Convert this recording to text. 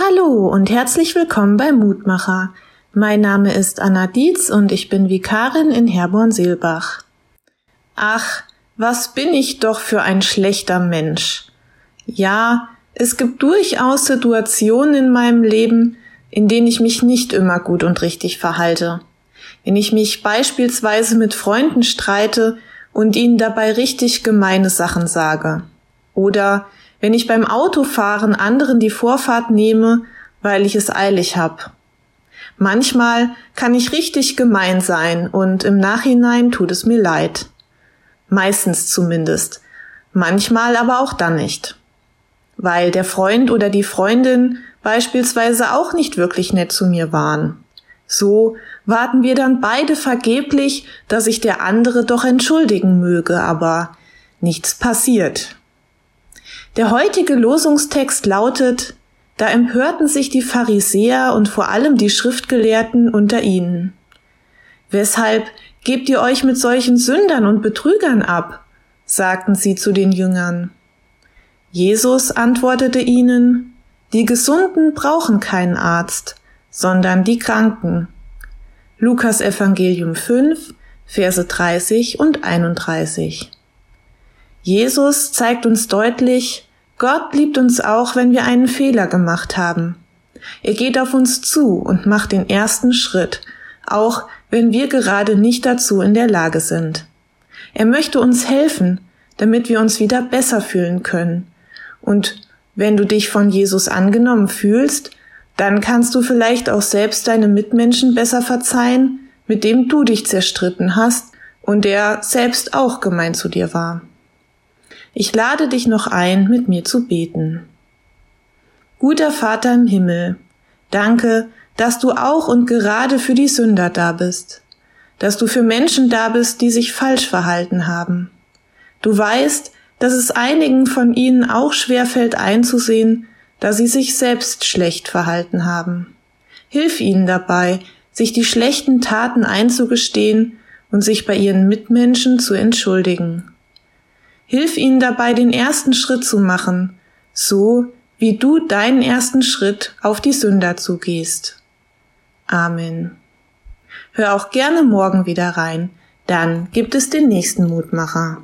Hallo und herzlich willkommen bei Mutmacher. Mein Name ist Anna Dietz und ich bin Vikarin in Herborn-Seelbach. Ach, was bin ich doch für ein schlechter Mensch. Ja, es gibt durchaus Situationen in meinem Leben, in denen ich mich nicht immer gut und richtig verhalte. Wenn ich mich beispielsweise mit Freunden streite und ihnen dabei richtig gemeine Sachen sage. Oder wenn ich beim Autofahren anderen die Vorfahrt nehme, weil ich es eilig hab. Manchmal kann ich richtig gemein sein und im Nachhinein tut es mir leid. Meistens zumindest. Manchmal aber auch dann nicht. Weil der Freund oder die Freundin beispielsweise auch nicht wirklich nett zu mir waren. So warten wir dann beide vergeblich, dass sich der andere doch entschuldigen möge, aber nichts passiert. Der heutige Losungstext lautet, da empörten sich die Pharisäer und vor allem die Schriftgelehrten unter ihnen. Weshalb gebt ihr euch mit solchen Sündern und Betrügern ab? sagten sie zu den Jüngern. Jesus antwortete ihnen, die Gesunden brauchen keinen Arzt, sondern die Kranken. Lukas Evangelium 5, Verse 30 und 31. Jesus zeigt uns deutlich, Gott liebt uns auch, wenn wir einen Fehler gemacht haben. Er geht auf uns zu und macht den ersten Schritt, auch wenn wir gerade nicht dazu in der Lage sind. Er möchte uns helfen, damit wir uns wieder besser fühlen können. Und wenn du dich von Jesus angenommen fühlst, dann kannst du vielleicht auch selbst deine Mitmenschen besser verzeihen, mit dem du dich zerstritten hast und der selbst auch gemein zu dir war. Ich lade dich noch ein, mit mir zu beten. Guter Vater im Himmel, danke, dass du auch und gerade für die Sünder da bist, dass du für Menschen da bist, die sich falsch verhalten haben. Du weißt, dass es einigen von ihnen auch schwer fällt einzusehen, da sie sich selbst schlecht verhalten haben. Hilf ihnen dabei, sich die schlechten Taten einzugestehen und sich bei ihren Mitmenschen zu entschuldigen. Hilf ihnen dabei, den ersten Schritt zu machen, so wie du deinen ersten Schritt auf die Sünder zugehst. Amen. Hör auch gerne morgen wieder rein, dann gibt es den nächsten Mutmacher.